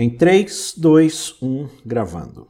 Em 3, 2, 1, gravando.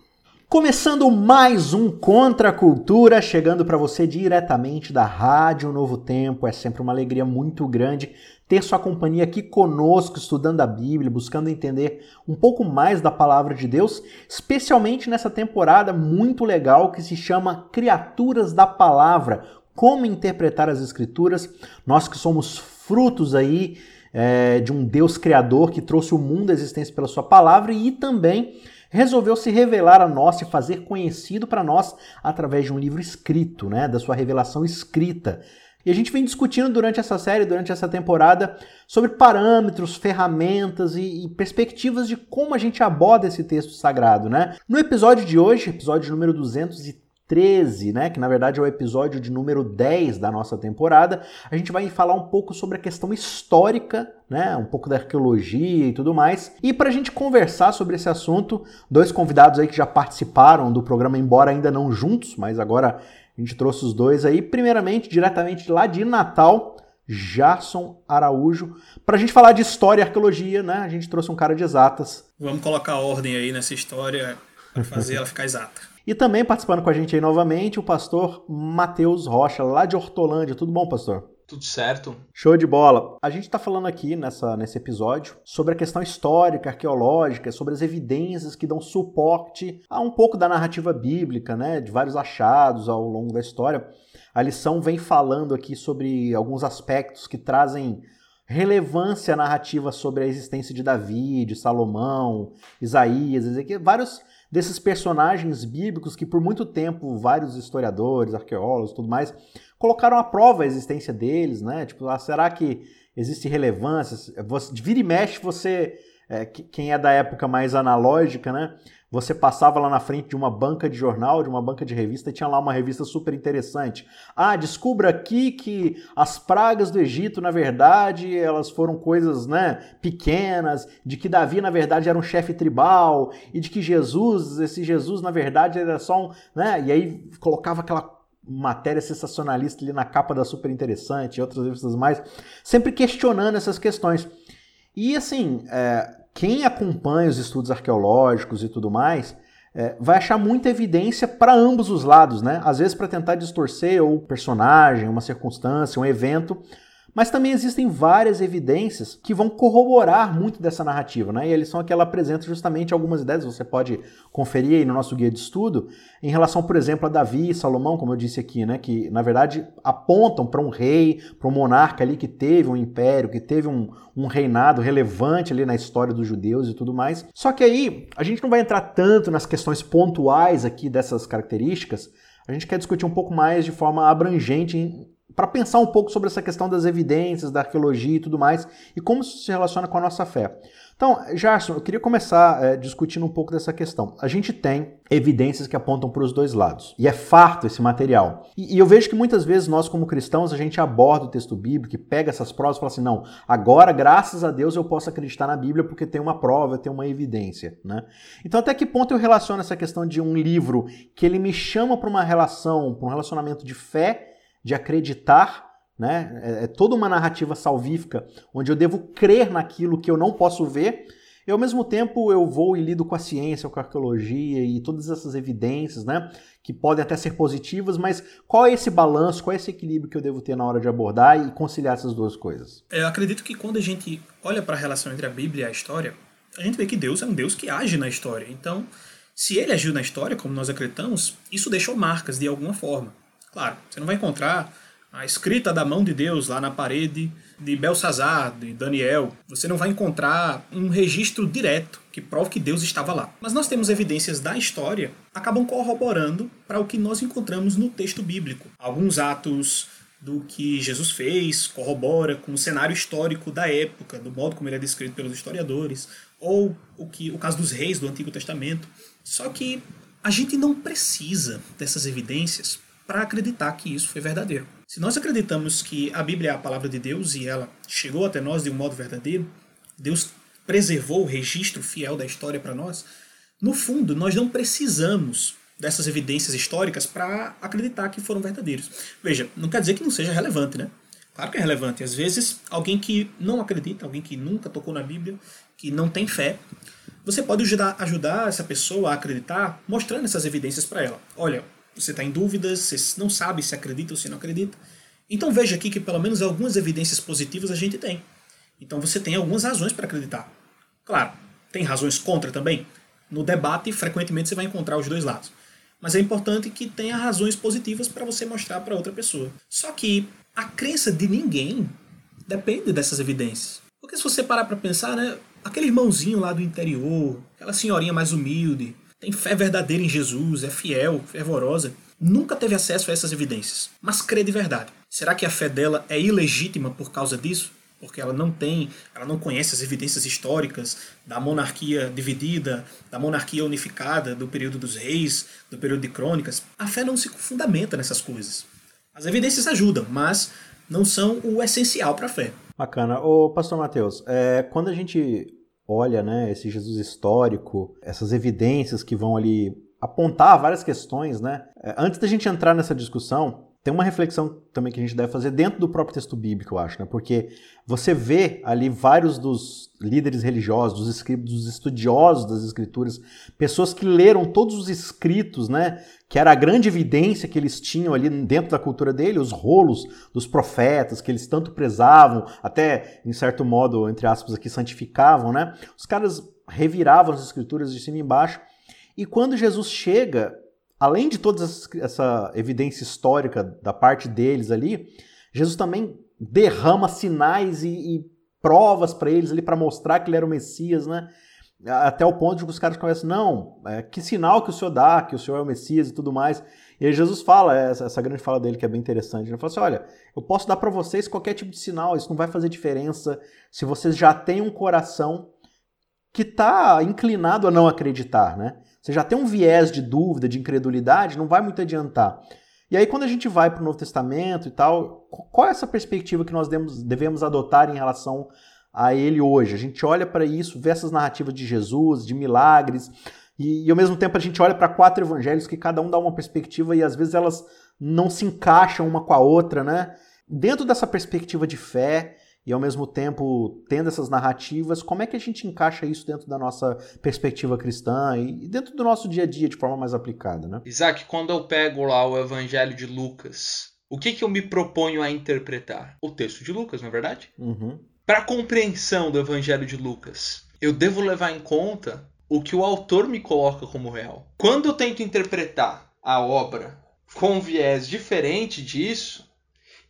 Começando mais um Contra a Cultura, chegando para você diretamente da Rádio Novo Tempo. É sempre uma alegria muito grande ter sua companhia aqui conosco, estudando a Bíblia, buscando entender um pouco mais da palavra de Deus, especialmente nessa temporada muito legal que se chama Criaturas da Palavra. Como interpretar as Escrituras? Nós que somos frutos aí é, de um Deus criador que trouxe o mundo à existência pela sua palavra e também resolveu se revelar a nós e fazer conhecido para nós através de um livro escrito, né, da sua revelação escrita. E a gente vem discutindo durante essa série, durante essa temporada, sobre parâmetros, ferramentas e, e, perspectivas de como a gente aborda esse texto sagrado, né? No episódio de hoje, episódio número 230, 13, né, que na verdade é o episódio de número 10 da nossa temporada, a gente vai falar um pouco sobre a questão histórica, né, um pouco da arqueologia e tudo mais. E para a gente conversar sobre esse assunto, dois convidados aí que já participaram do programa, embora ainda não juntos, mas agora a gente trouxe os dois aí. Primeiramente, diretamente lá de Natal, Jarson Araújo, para a gente falar de história e arqueologia, né? A gente trouxe um cara de exatas. Vamos colocar ordem aí nessa história para fazer ela ficar exata. E também participando com a gente aí novamente, o pastor Matheus Rocha, lá de Hortolândia. Tudo bom, pastor? Tudo certo. Show de bola. A gente está falando aqui nessa, nesse episódio sobre a questão histórica, arqueológica, sobre as evidências que dão suporte a um pouco da narrativa bíblica, né, de vários achados ao longo da história. A lição vem falando aqui sobre alguns aspectos que trazem relevância narrativa sobre a existência de Davi, de Salomão, Isaías, Ezequiel, vários desses personagens bíblicos que por muito tempo vários historiadores, arqueólogos, tudo mais, colocaram à prova a existência deles, né? Tipo, ah, será que existe relevância? Você, vira e mexe, você, é, quem é da época mais analógica, né? Você passava lá na frente de uma banca de jornal, de uma banca de revista, e tinha lá uma revista super interessante. Ah, descubra aqui que as pragas do Egito, na verdade, elas foram coisas né, pequenas, de que Davi, na verdade, era um chefe tribal, e de que Jesus, esse Jesus, na verdade, era só um. Né, e aí colocava aquela matéria sensacionalista ali na capa da Super Interessante e outras revistas mais, sempre questionando essas questões. E assim, é, quem acompanha os estudos arqueológicos e tudo mais é, vai achar muita evidência para ambos os lados, né? Às vezes para tentar distorcer o personagem, uma circunstância, um evento, mas também existem várias evidências que vão corroborar muito dessa narrativa, né? E eles são aqui, apresenta justamente algumas ideias, você pode conferir aí no nosso guia de estudo, em relação, por exemplo, a Davi e Salomão, como eu disse aqui, né? Que na verdade apontam para um rei, para um monarca ali que teve um império, que teve um, um reinado relevante ali na história dos judeus e tudo mais. Só que aí a gente não vai entrar tanto nas questões pontuais aqui dessas características, a gente quer discutir um pouco mais de forma abrangente para pensar um pouco sobre essa questão das evidências, da arqueologia e tudo mais, e como isso se relaciona com a nossa fé. Então, Jarson, eu queria começar é, discutindo um pouco dessa questão. A gente tem evidências que apontam para os dois lados, e é farto esse material. E, e, eu vejo que muitas vezes nós, como cristãos, a gente aborda o texto bíblico pega essas provas e fala assim: não, agora, graças a Deus, eu posso acreditar na Bíblia porque tem uma prova, tem uma evidência. Né? Então, até que ponto eu relaciono essa questão de um livro que ele me chama para uma relação, para um relacionamento de fé de acreditar, né? É, é toda uma narrativa salvífica onde eu devo crer naquilo que eu não posso ver. E ao mesmo tempo eu vou e lido com a ciência, com a arqueologia e todas essas evidências, né? Que podem até ser positivas, mas qual é esse balanço, qual é esse equilíbrio que eu devo ter na hora de abordar e conciliar essas duas coisas? Eu acredito que quando a gente olha para a relação entre a Bíblia e a história, a gente vê que Deus é um Deus que age na história. Então, se ele agiu na história, como nós acreditamos, isso deixou marcas de alguma forma. Claro, você não vai encontrar a escrita da mão de Deus lá na parede de Belsazar, de Daniel. Você não vai encontrar um registro direto que prove que Deus estava lá. Mas nós temos evidências da história acabam corroborando para o que nós encontramos no texto bíblico. Alguns atos do que Jesus fez corrobora com o cenário histórico da época, do modo como ele é descrito pelos historiadores, ou o que o caso dos reis do Antigo Testamento. Só que a gente não precisa dessas evidências para acreditar que isso foi verdadeiro. Se nós acreditamos que a Bíblia é a palavra de Deus e ela chegou até nós de um modo verdadeiro, Deus preservou o registro fiel da história para nós, no fundo, nós não precisamos dessas evidências históricas para acreditar que foram verdadeiros. Veja, não quer dizer que não seja relevante, né? Claro que é relevante. Às vezes, alguém que não acredita, alguém que nunca tocou na Bíblia, que não tem fé, Você pode ajudar, ajudar essa pessoa a acreditar mostrando essas evidências para ela. Olha, você está em dúvidas, você não sabe se acredita ou se não acredita. Então veja aqui que pelo menos algumas evidências positivas a gente tem. Então você tem algumas razões para acreditar. Claro, tem razões contra também. No debate, frequentemente você vai encontrar os dois lados. Mas é importante que tenha razões positivas para você mostrar para outra pessoa. Só que a crença de ninguém depende dessas evidências. Porque se você parar para pensar, né, aquele irmãozinho lá do interior, aquela senhorinha mais humilde, tem fé verdadeira em Jesus, é fiel, fervorosa, nunca teve acesso a essas evidências, mas crê de verdade. Será que a fé dela é ilegítima por causa disso? Porque ela não tem, ela não conhece as evidências históricas da monarquia dividida, da monarquia unificada, do período dos reis, do período de crônicas. A fé não se fundamenta nessas coisas. As evidências ajudam, mas não são o essencial para a fé. Bacana. Ô, pastor Mateus, é, quando a gente olha né, esse Jesus histórico, essas evidências que vão ali apontar várias questões, né? É, antes da gente entrar nessa discussão, tem uma reflexão também que a gente deve fazer dentro do próprio texto bíblico, eu acho, né? Porque você vê ali vários dos líderes religiosos, dos escritos, dos estudiosos das escrituras, pessoas que leram todos os escritos, né? Que era a grande evidência que eles tinham ali dentro da cultura dele, os rolos dos profetas que eles tanto prezavam, até em certo modo, entre aspas, aqui santificavam, né? Os caras reviravam as escrituras de cima e embaixo. E quando Jesus chega além de toda essa evidência histórica da parte deles ali, Jesus também derrama sinais e, e provas para eles ali para mostrar que ele era o Messias, né? Até o ponto de que os caras começam, não, é, que sinal que o Senhor dá, que o Senhor é o Messias e tudo mais. E aí Jesus fala, essa, essa grande fala dele que é bem interessante, ele fala assim, olha, eu posso dar para vocês qualquer tipo de sinal, isso não vai fazer diferença se vocês já têm um coração que está inclinado a não acreditar, né? Você já tem um viés de dúvida, de incredulidade, não vai muito adiantar. E aí, quando a gente vai para o Novo Testamento e tal, qual é essa perspectiva que nós devemos adotar em relação a ele hoje? A gente olha para isso, vê essas narrativas de Jesus, de milagres, e, e ao mesmo tempo a gente olha para quatro evangelhos que cada um dá uma perspectiva e às vezes elas não se encaixam uma com a outra, né? Dentro dessa perspectiva de fé, e ao mesmo tempo tendo essas narrativas, como é que a gente encaixa isso dentro da nossa perspectiva cristã e dentro do nosso dia a dia de forma mais aplicada, né? Isaac, quando eu pego lá o Evangelho de Lucas, o que, que eu me proponho a interpretar? O texto de Lucas, não é verdade? Uhum. Para a compreensão do Evangelho de Lucas, eu devo levar em conta o que o autor me coloca como real. Quando eu tento interpretar a obra com um viés diferente disso,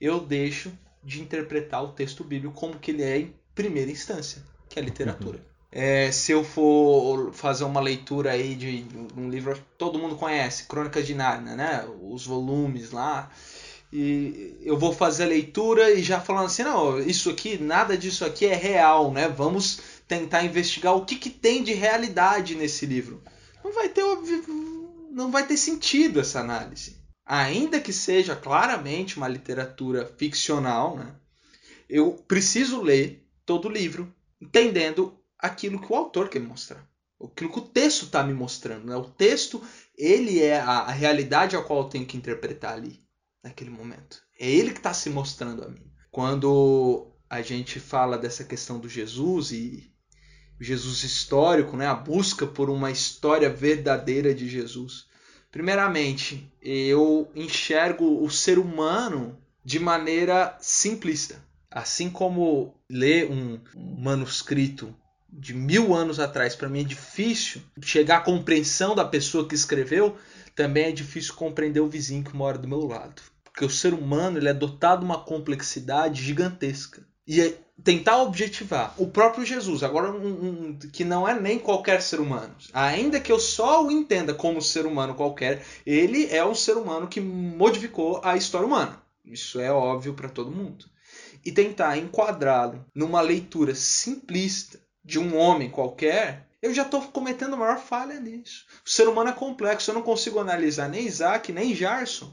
eu deixo de interpretar o texto bíblico como que ele é em primeira instância, que é a literatura. Uhum. É, se eu for fazer uma leitura aí de um livro que todo mundo conhece, Crônicas de Nárnia, né? Os volumes lá. E eu vou fazer a leitura e já falando assim, não, isso aqui, nada disso aqui é real, né? Vamos tentar investigar o que, que tem de realidade nesse livro. Não vai ter não vai ter sentido essa análise ainda que seja claramente uma literatura ficcional, né, eu preciso ler todo o livro entendendo aquilo que o autor quer mostrar. Aquilo que o texto está me mostrando. Né? O texto, ele é a, a realidade a qual eu tenho que interpretar ali, naquele momento. É ele que está se mostrando a mim. Quando a gente fala dessa questão do Jesus e Jesus histórico, né? a busca por uma história verdadeira de Jesus. Primeiramente, eu enxergo o ser humano de maneira simplista. Assim como ler um, manuscrito de mil anos atrás para mim é difícil chegar à compreensão da pessoa que escreveu, também é difícil compreender o vizinho que mora do meu lado. Porque o ser humano ele é dotado de uma complexidade gigantesca. E é tentar objetivar o próprio Jesus, agora um, um, que não é nem qualquer ser humano, ainda que eu só o entenda como ser humano qualquer, ele é um ser humano que modificou a história humana. Isso é óbvio para todo mundo. E tentar enquadrá-lo numa leitura simplista de um homem qualquer, eu já estou cometendo a maior falha nisso. O ser humano é complexo, eu não consigo analisar nem Isaac, nem Jarson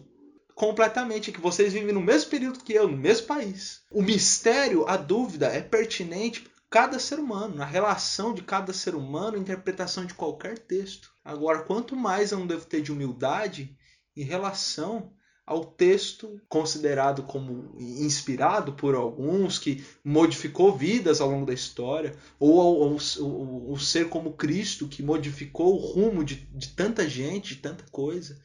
completamente, que vocês vivem no mesmo período que eu, no mesmo país. O mistério, a dúvida é pertinente para cada ser humano, na relação de cada ser humano, interpretação de qualquer texto. Agora, quanto mais eu não devo ter de humildade em relação ao texto considerado como inspirado por alguns, que modificou vidas ao longo da história, ou ao, ao, ao ser como Cristo, que modificou o rumo de, de tanta gente, de tanta coisa.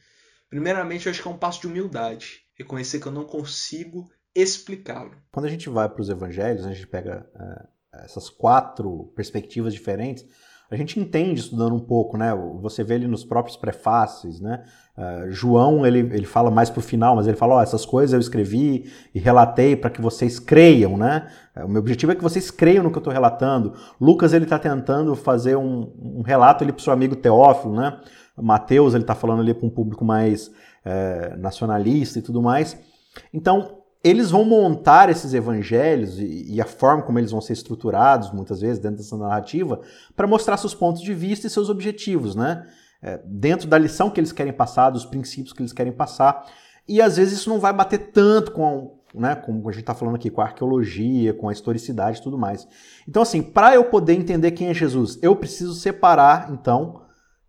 Primeiramente, eu acho que é um passo de humildade. Reconhecer que eu não consigo explicá-lo. Quando a gente vai para os evangelhos, a gente pega é, essas quatro perspectivas diferentes, a gente entende estudando um pouco, né? Você vê ele nos próprios prefácios, né? Uh, João, ele, ele fala mais pro final, mas ele fala, ó, oh, essas coisas eu escrevi e relatei para que vocês creiam, né? O meu objetivo é que vocês creiam no que eu estou relatando. Lucas, ele está tentando fazer um, um relato ali pro seu amigo Teófilo, né? Mateus, ele está falando ali para um público mais é, nacionalista e tudo mais. Então, eles vão montar esses evangelhos e, e, a forma como eles vão ser estruturados, muitas vezes, dentro dessa narrativa, para mostrar seus pontos de vista e seus objetivos, né? É, dentro da lição que eles querem passar, dos princípios que eles querem passar. E às vezes isso não vai bater tanto com, né, como a gente está falando aqui, com a arqueologia, com a historicidade e tudo mais. Então, assim, para eu poder entender quem é Jesus, eu preciso separar, então,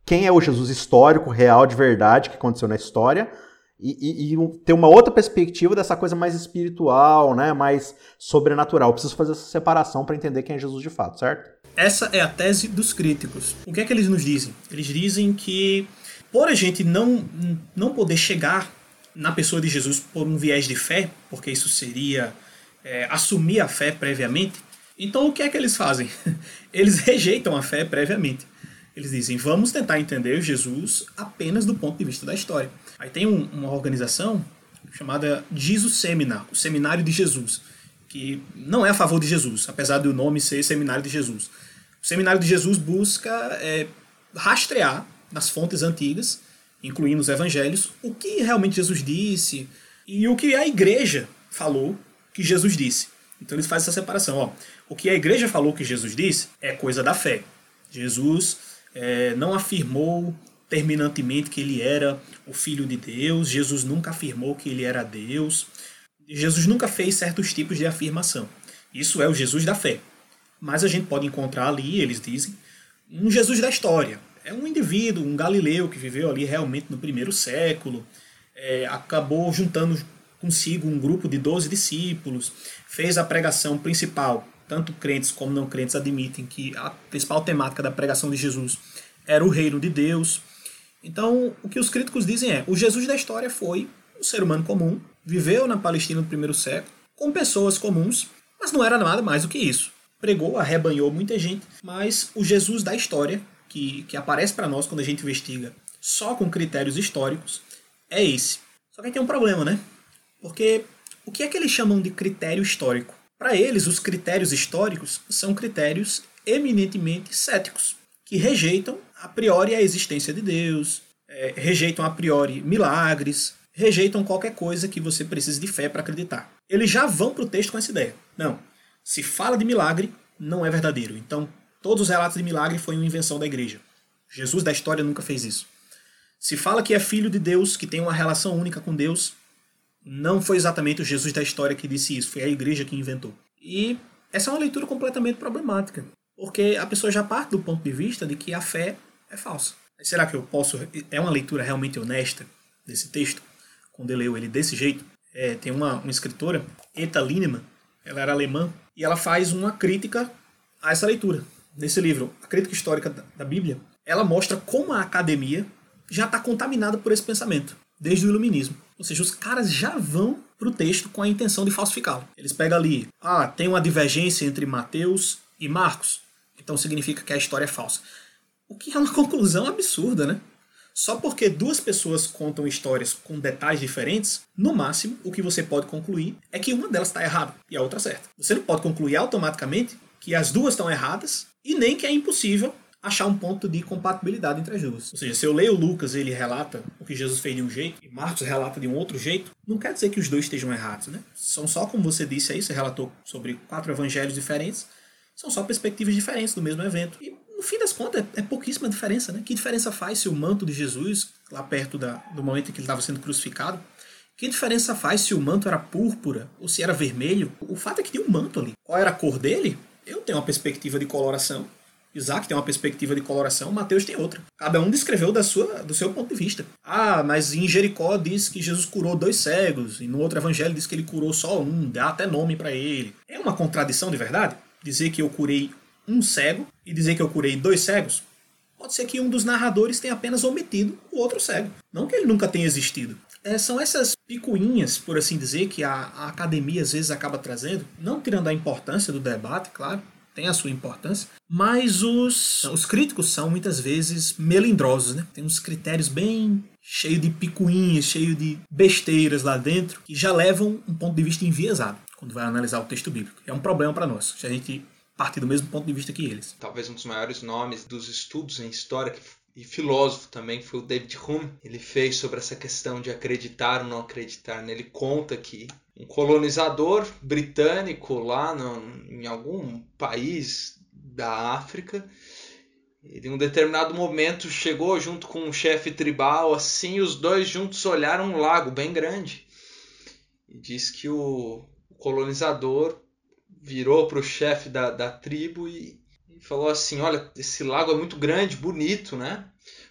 quem é o Jesus histórico, real, de verdade, que aconteceu na história, e, e, e, ter uma outra perspectiva dessa coisa mais espiritual, né, mais sobrenatural. Eu preciso fazer essa separação para entender quem é Jesus de fato, certo? Essa é a tese dos críticos. O que é que eles nos dizem? Eles dizem que por a gente não, não poder chegar na pessoa de Jesus por um viés de fé, porque isso seria é, assumir a fé previamente, então o que é que eles fazem? Eles rejeitam a fé previamente. Eles dizem, vamos tentar entender Jesus apenas do ponto de vista da história. Aí tem um, uma organização chamada Jesus Seminar, o Seminário de Jesus, que não é a favor de Jesus, apesar do nome ser Seminário de Jesus. O Seminário de Jesus busca é, rastrear nas fontes antigas, incluindo os evangelhos, o que realmente Jesus disse e o que a igreja falou que Jesus disse. Então eles fazem essa separação. Ó, o que a igreja falou que Jesus disse é coisa da fé. Jesus é, não afirmou terminantemente que ele era o Filho de Deus, Jesus nunca afirmou que ele era Deus, Jesus nunca fez certos tipos de afirmação. Isso é o Jesus da fé. Mas a gente pode encontrar ali, eles dizem, um Jesus da história. É um indivíduo, um galileu que viveu ali realmente no primeiro século, é, acabou juntando consigo um grupo de 12 discípulos, fez a pregação principal tanto crentes como não crentes admitem que a principal temática da pregação de Jesus era o reino de Deus. Então, o que os críticos dizem é: o Jesus da história foi um ser humano comum, viveu na Palestina no primeiro século, com pessoas comuns, mas não era nada mais do que isso. Pregou, arrebanhou muita gente, mas o Jesus da história, que, que aparece para nós quando a gente investiga só com critérios históricos, é esse. Só que aí tem um problema, né? Porque o que é que eles chamam de critério histórico? Para eles, os critérios históricos são critérios eminentemente céticos, que rejeitam a priori a existência de Deus, é, rejeitam a priori milagres, rejeitam qualquer coisa que você precise de fé para acreditar. Eles já vão para o texto com essa ideia. Não, se fala de milagre, não é verdadeiro. Então, todos os relatos de milagre foi uma invenção da igreja. Jesus da história nunca fez isso. Se fala que é filho de Deus, que tem uma relação única com Deus, não foi exatamente o Jesus da história que disse isso, foi a igreja que inventou. E essa é uma leitura completamente problemática, porque a pessoa já parte do ponto de vista de que a fé é falsa. Será que eu posso. É uma leitura realmente honesta desse texto? Quando eu leio ele desse jeito? É, tem uma, uma escritora, Eta Lineman, ela era alemã, e ela faz uma crítica a essa leitura. Nesse livro, A Crítica Histórica da Bíblia, ela mostra como a academia já está contaminada por esse pensamento, desde o iluminismo. Ou seja, os caras já vão para o texto com a intenção de falsificá-lo. Eles pegam ali, ah, tem uma divergência entre Mateus e Marcos, então significa que a história é falsa. O que é uma conclusão absurda, né? Só porque duas pessoas contam histórias com detalhes diferentes, no máximo o que você pode concluir é que uma delas está errada e a outra certa. Você não pode concluir automaticamente que as duas estão erradas e nem que é impossível achar um ponto de compatibilidade entre as duas. Ou seja, se eu leio Lucas e ele relata o que Jesus fez de um jeito e Marcos relata de um outro jeito, não quer dizer que os dois estejam errados, né? São só, como você disse aí, você relatou sobre quatro evangelhos diferentes, são só perspectivas diferentes do mesmo evento. E no fim das contas, é, é pouquíssima diferença, né? Que diferença faz se o manto de Jesus, lá perto da, do momento em que ele estava sendo crucificado, que diferença faz se o manto era púrpura ou se era vermelho? O fato é que tinha um manto ali. Qual era a cor dele? Eu tenho uma perspectiva de coloração Isaac tem uma perspectiva de coloração, Mateus tem outra. Cada um descreveu da sua, do seu ponto de vista. Ah, mas em Jericó diz que Jesus curou dois cegos, e no outro evangelho diz que ele curou só um, dá até nome para ele. É uma contradição de verdade? Dizer que eu curei um cego e dizer que eu curei dois cegos? Pode ser que um dos narradores tenha apenas omitido o outro cego. Não que ele nunca tenha existido. É, são essas picuinhas, por assim dizer, que a, a academia às vezes acaba trazendo, não tirando a importância do debate, claro, tem a sua importância, mas os, os críticos são muitas vezes melindrosos, né? Tem uns critérios bem cheio de picuinhas, cheio de besteiras lá dentro, que já levam um ponto de vista enviesado quando vai analisar o texto bíblico. É um problema para nós, se a gente partir do mesmo ponto de vista que eles. Talvez um dos maiores nomes dos estudos em história e filósofo também foi o David Hume. Ele fez sobre essa questão de acreditar ou não acreditar. Ele conta que um colonizador britânico lá no, em algum país da África, ele, em um determinado momento chegou junto com um chefe tribal, assim, os dois juntos olharam um lago bem grande. E diz que o, colonizador virou para o chefe da, da tribo e falou assim: Olha, esse lago é muito grande, bonito, né?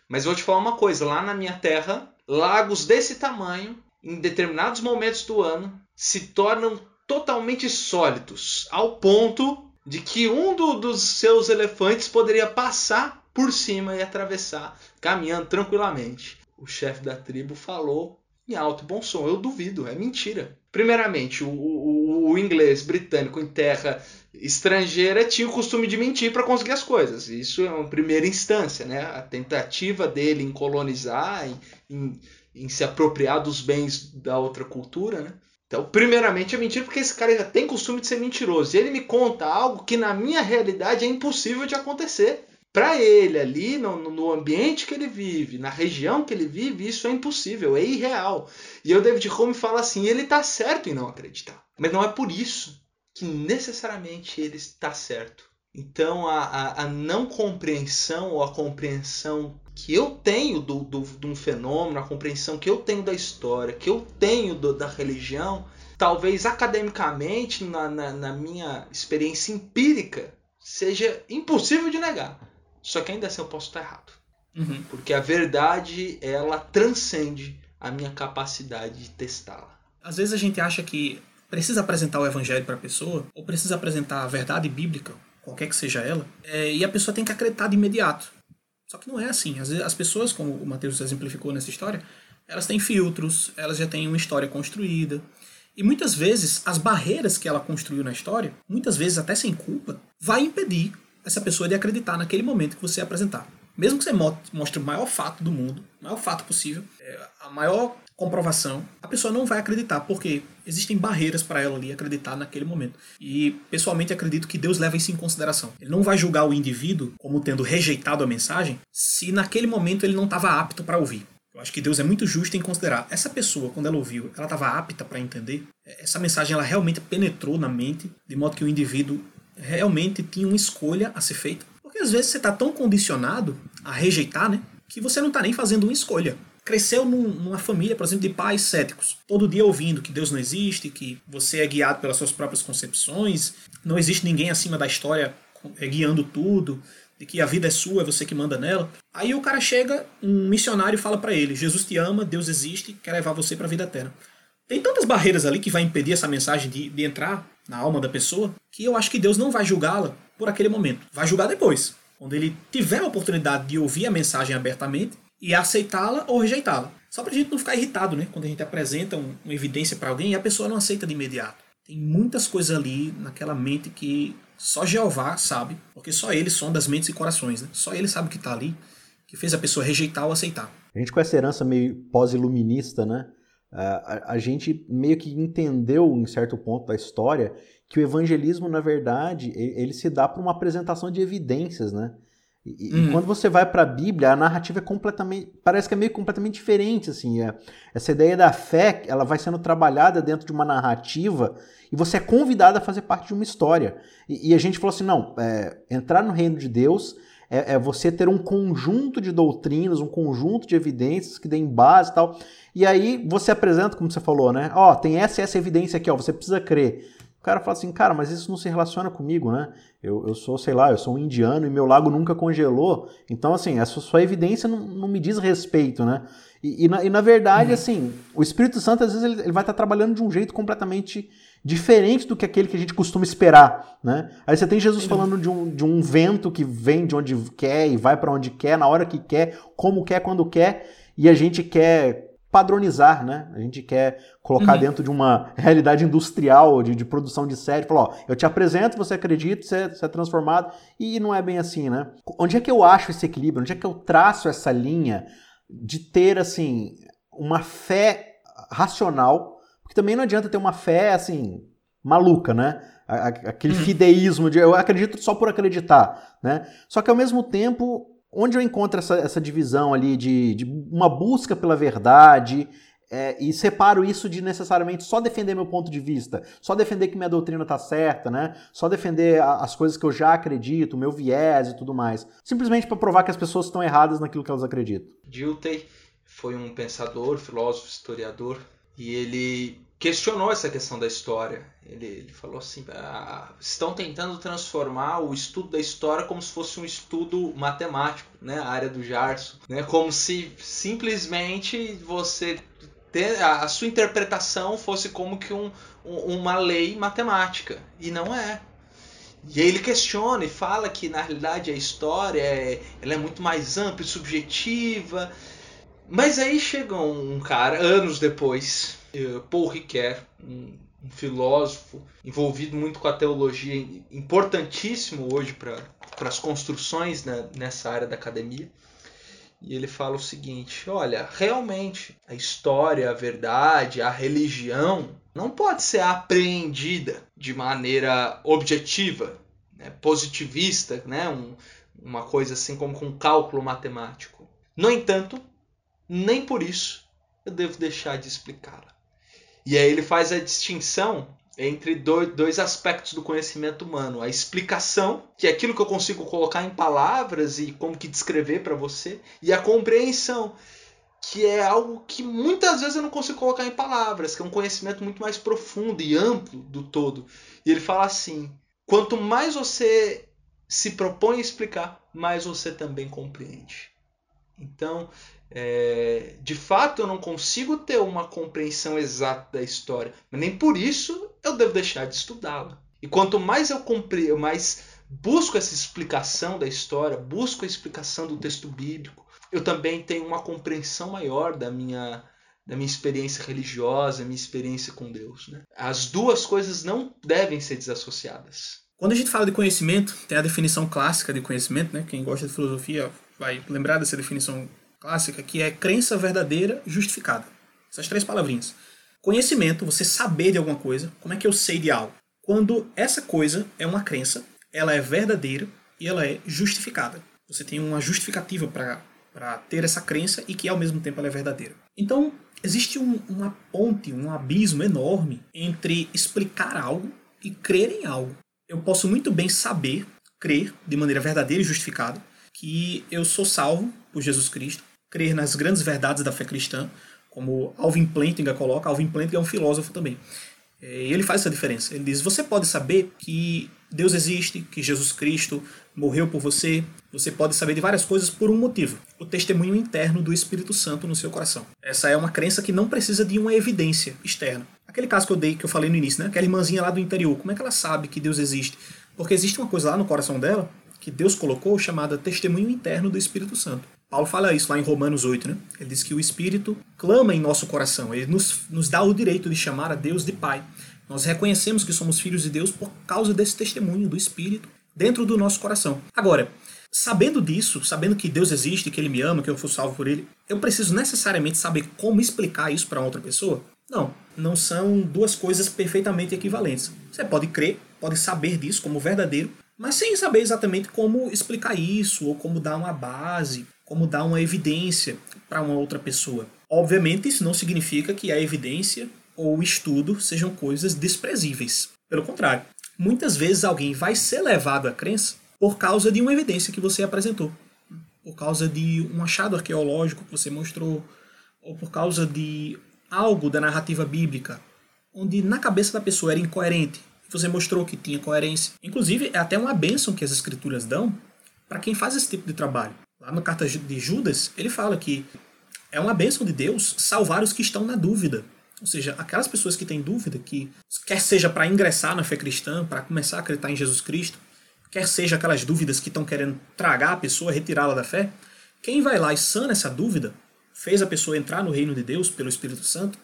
Mas vou te falar uma coisa: lá na minha terra, lagos desse tamanho, em determinados momentos do ano, se tornam totalmente sólidos, ao ponto de que um do, dos seus elefantes poderia passar por cima e atravessar, caminhando tranquilamente. O chefe da tribo falou em alto bom som. Eu duvido, é mentira. Primeiramente, o, o, o inglês britânico em terra estrangeira tinha o costume de mentir para conseguir as coisas. Isso é uma primeira instância, né? A tentativa dele em colonizar, em, em, em se apropriar dos bens da outra cultura, né? Então, primeiramente é mentira porque esse cara já tem costume de ser mentiroso. E ele me conta algo que na minha realidade é impossível de acontecer. Para ele, ali no, no, ambiente que ele vive, na região que ele vive, isso é impossível, é irreal. E o David Hume fala assim: ele está certo em não acreditar. Mas não é por isso que necessariamente ele está certo. Então, a, a, a não compreensão ou a compreensão que eu tenho do, do, de um fenômeno, a compreensão que eu tenho da história, que eu tenho do, da religião, talvez academicamente, na, na, na, minha experiência empírica, seja impossível de negar. Só que ainda assim eu posso estar errado. Uhum. Porque a verdade, ela transcende a minha capacidade de testá-la. Às vezes a gente acha que precisa apresentar o evangelho para a pessoa, ou precisa apresentar a verdade bíblica, qualquer que seja ela, é, e a pessoa tem que acreditar de imediato. Só que não é assim. Às vezes, as pessoas, como o Mateus exemplificou nessa história, elas têm filtros, elas já têm uma história construída. E muitas vezes as barreiras que ela construiu na história, muitas vezes até sem culpa, vai impedir essa pessoa de acreditar naquele momento que você apresentar. Mesmo que você mostre o maior fato do mundo, o maior fato possível, é, a maior comprovação, a pessoa não vai acreditar, porque existem barreiras para ela ali acreditar naquele momento. E pessoalmente acredito que Deus leva isso em consideração. Ele não vai julgar o indivíduo como tendo rejeitado a mensagem se naquele momento ele não estava apto para ouvir. Eu acho que Deus é muito justo em considerar essa pessoa, quando ela ouviu, ela estava apta para entender. Essa mensagem ela realmente penetrou na mente, de modo que o indivíduo realmente tinha uma escolha a ser feita. Porque às vezes você está tão condicionado a rejeitar, né, que você não está nem fazendo uma escolha cresceu num, numa família, por exemplo, de pais céticos, todo dia ouvindo que Deus não existe, que você é guiado pelas suas próprias concepções, não existe ninguém acima da história é, guiando tudo, de que a vida é sua, é você que manda nela. Aí o cara chega, um missionário fala para ele: Jesus te ama, Deus existe, quer levar você para a vida eterna. Tem tantas barreiras ali que vai impedir essa mensagem de, de entrar na alma da pessoa que eu acho que Deus não vai julgá-la por aquele momento. Vai julgar depois. Quando ele tiver a oportunidade de ouvir a mensagem abertamente e aceitá-la ou rejeitá-la. Só pra gente não ficar irritado, né? Quando a gente apresenta um, uma evidência para alguém e a pessoa não aceita de imediato. Tem muitas coisas ali naquela mente que só Jeová sabe, porque só ele sonda as mentes e corações, né? Só ele sabe o que está ali, que fez a pessoa rejeitar ou aceitar. A gente com essa herança meio pós-iluminista, né? A, a, gente meio que entendeu, em certo ponto da história, que o evangelismo, na verdade, ele, ele se dá por uma apresentação de evidências, né? E, uhum. e, quando você vai para a Bíblia, a narrativa é completamente, parece que é meio completamente diferente, assim. É, essa ideia da fé, ela vai sendo trabalhada dentro de uma narrativa e você é convidado a fazer parte de uma história. E, e a gente falou assim, não, é, entrar no reino de Deus é, é, você ter um conjunto de doutrinas, um conjunto de evidências que deem base e tal. E aí você apresenta, como você falou, né? Ó, tem essa e essa evidência aqui, ó, você precisa crer. o cara fala assim, cara, mas isso não se relaciona comigo, né? Eu, eu sou, sei lá, eu sou um indiano e meu lago nunca congelou. Então, assim, essa sua evidência não, não me diz respeito, né? E, e, na, e na, verdade, uhum. assim, o Espírito Santo, às vezes, ele, ele vai estar trabalhando de um jeito completamente diferente do que aquele que a gente costuma esperar, né? Aí você tem Jesus falando de um, de um vento que vem de onde quer e vai para onde quer, na hora que quer, como quer, quando quer, e a gente quer padronizar, né? A gente quer colocar uhum. dentro de uma realidade industrial de, de produção de série, falar, ó, eu te apresento, você acredita, você, você é transformado, e não é bem assim, né? Onde é que eu acho esse equilíbrio? Onde é que eu traço essa linha de ter, assim, uma fé racional, porque também não adianta ter uma fé, assim, maluca, né? Aquele uhum. fideísmo de eu acredito só por acreditar, né? Só que ao mesmo tempo onde eu encontro essa, essa divisão ali de, de, uma busca pela verdade é, e separo isso de necessariamente só defender meu ponto de vista, só defender que minha doutrina está certa, né? Só defender as coisas que eu já acredito, meu viés e tudo mais, simplesmente para provar que as pessoas estão erradas naquilo que elas acreditam. Dilthey foi um pensador, filósofo, historiador e ele questionou essa questão da história. Ele, ele falou assim: ah, estão tentando transformar o estudo da história como se fosse um estudo matemático, né? A área do Jarso, né? Como se simplesmente você ter, a, sua interpretação fosse como que um, um, uma lei matemática e não é. E aí ele questiona e fala que na realidade a história é, ela é muito mais ampla e subjetiva. Mas aí chega um cara anos depois eh, Paul Ricoeur, um, um filósofo envolvido muito com a teologia, importantíssimo hoje para as construções né, nessa área da academia. E ele fala o seguinte: olha, realmente a história, a verdade, a religião não pode ser apreendida de maneira objetiva, né, positivista, né, um, uma coisa assim como com cálculo matemático. No entanto, nem por isso eu devo deixar de explicá-la. E aí ele faz a distinção entre dois aspectos do conhecimento humano: a explicação, que é aquilo que eu consigo colocar em palavras e como que descrever para você, e a compreensão, que é algo que muitas vezes eu não consigo colocar em palavras, que é um conhecimento muito mais profundo e amplo do todo. E ele fala assim: quanto mais você se propõe a explicar, mais você também compreende. Então, é, de fato, eu não consigo ter uma compreensão exata da história, mas nem por isso eu devo deixar de estudá-la. E quanto mais eu compreendo, mais busco essa explicação da história, busco a explicação do texto bíblico, eu também tenho uma compreensão maior da minha da minha experiência religiosa, minha experiência com Deus. Né? As duas coisas não devem ser desassociadas. Quando a gente fala de conhecimento, tem a definição clássica de conhecimento, né? Quem gosta de filosofia vai lembrar dessa definição clássica, que é crença verdadeira justificada. Essas três palavrinhas. Conhecimento, você saber de alguma coisa. Como é que eu sei de algo? Quando essa coisa é uma crença, ela é verdadeira e ela é justificada. Você tem uma justificativa para ter essa crença e que ao mesmo tempo ela é verdadeira. Então, existe um, uma ponte, um abismo enorme entre explicar algo e crer em algo. Eu posso muito bem saber, crer de maneira verdadeira e justificada, que eu sou salvo por Jesus Cristo, crer nas grandes verdades da fé cristã, como Alvin Plantinga coloca. Alvin Plantinga é um filósofo também. É, e ele faz essa diferença. Ele diz: você pode saber que Deus existe, que Jesus Cristo morreu por você. Você pode saber de várias coisas por um motivo: o testemunho interno do Espírito Santo no seu coração. Essa é uma crença que não precisa de uma evidência externa. Aquele caso que eu dei, que eu falei no início, né? Aquela irmãzinha lá do interior, como é que ela sabe que Deus existe? Porque existe uma coisa lá no coração dela que Deus colocou chamada testemunho interno do Espírito Santo. Paulo fala isso lá em Romanos 8, né? Ele diz que o Espírito clama em nosso coração, ele nos, nos dá o direito de chamar a Deus de Pai. Nós reconhecemos que somos filhos de Deus por causa desse testemunho do Espírito dentro do nosso coração. Agora, sabendo disso, sabendo que Deus existe, que Ele me ama, que eu fui salvo por Ele, eu preciso necessariamente saber como explicar isso para outra pessoa? Não, não são duas coisas perfeitamente equivalentes. Você pode crer, pode saber disso como verdadeiro, mas sem saber exatamente como explicar isso ou como dar uma base como dar uma evidência para uma outra pessoa. Obviamente, isso não significa que a evidência ou o estudo sejam coisas desprezíveis. Pelo contrário, muitas vezes alguém vai ser levado à crença por causa de uma evidência que você apresentou, por causa de um achado arqueológico que você mostrou, ou por causa de algo da narrativa bíblica, onde na cabeça da pessoa era incoerente. você mostrou que tinha coerência. Inclusive, é até uma bênção que as escrituras dão para quem faz esse tipo de trabalho. Lá na carta de Judas, ele fala que é uma bênção de Deus salvar os que estão na dúvida. Ou seja, aquelas pessoas que têm dúvida, que quer seja para ingressar na fé cristã, para começar a acreditar em Jesus Cristo, quer seja aquelas dúvidas que estão querendo tragar a pessoa, retirá-la da fé, quem vai lá e sana essa dúvida, fez a pessoa entrar no reino de Deus pelo Espírito Santo,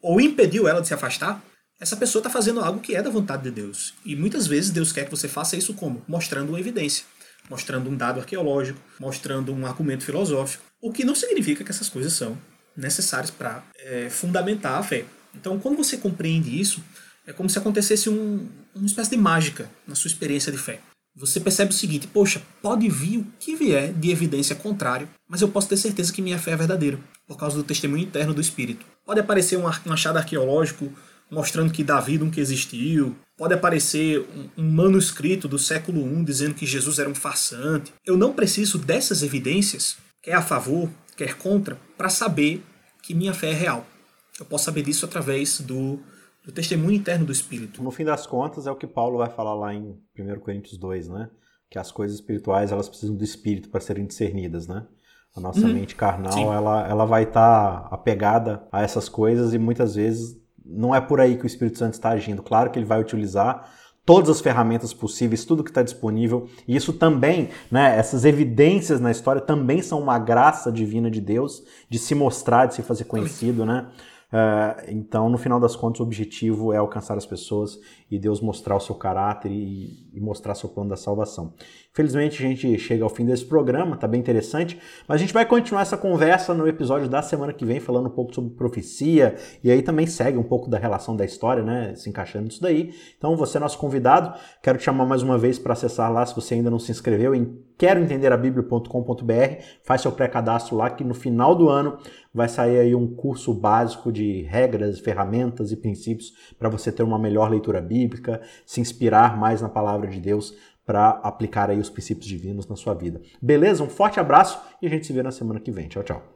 ou impediu ela de se afastar, essa pessoa está fazendo algo que é da vontade de Deus. E muitas vezes Deus quer que você faça isso como? Mostrando uma evidência, mostrando um dado arqueológico, mostrando um argumento filosófico. O que não significa que essas coisas são necessárias para é, fundamentar a fé. Então, quando você compreende isso, é como se acontecesse um, uma espécie de mágica na sua experiência de fé. Você percebe o seguinte: poxa, pode vir o que vier de evidência contrária, mas eu posso ter certeza que minha fé é verdadeira, por causa do testemunho interno do Espírito. Pode aparecer um, achado arqueológico mostrando que Davi nunca existiu, pode aparecer um manuscrito do século I dizendo que Jesus era um farsante. Eu não preciso dessas evidências quer a favor, quer contra, para saber que minha fé é real. Eu posso saber disso através do, do testemunho interno do Espírito. No fim das contas, é o que Paulo vai falar lá em 1 Coríntios 2, né? Que as coisas espirituais elas precisam do Espírito para serem discernidas, né? A nossa uhum. mente carnal ela, ela vai estar tá apegada a essas coisas e muitas vezes não é por aí que o Espírito Santo está agindo. Claro que ele vai utilizar todas as ferramentas possíveis, tudo que está disponível. E isso também, né, essas evidências na história também são uma graça divina de Deus de se mostrar, de se fazer conhecido, né? Uh, então, no final das contas, o objetivo é alcançar as pessoas e Deus mostrar o seu caráter e, e, mostrar seu plano da salvação. Felizmente, a gente chega ao fim desse programa, tá bem interessante, mas a gente vai continuar essa conversa no episódio da semana que vem, falando um pouco sobre profecia e aí também segue um pouco da relação da história, né, se encaixando nisso daí. Então, você é nosso convidado, quero te chamar mais uma vez para acessar lá, se você ainda não se inscreveu, em queroentenderabiblia.com.br, faz seu pré-cadastro lá que no final do ano vai sair aí um curso básico de regras, ferramentas e princípios para você ter uma melhor leitura bíblica, se inspirar mais na palavra de Deus para aplicar aí os princípios divinos na sua vida. Beleza? Um forte abraço e a gente se vê na semana que vem. Tchau, tchau.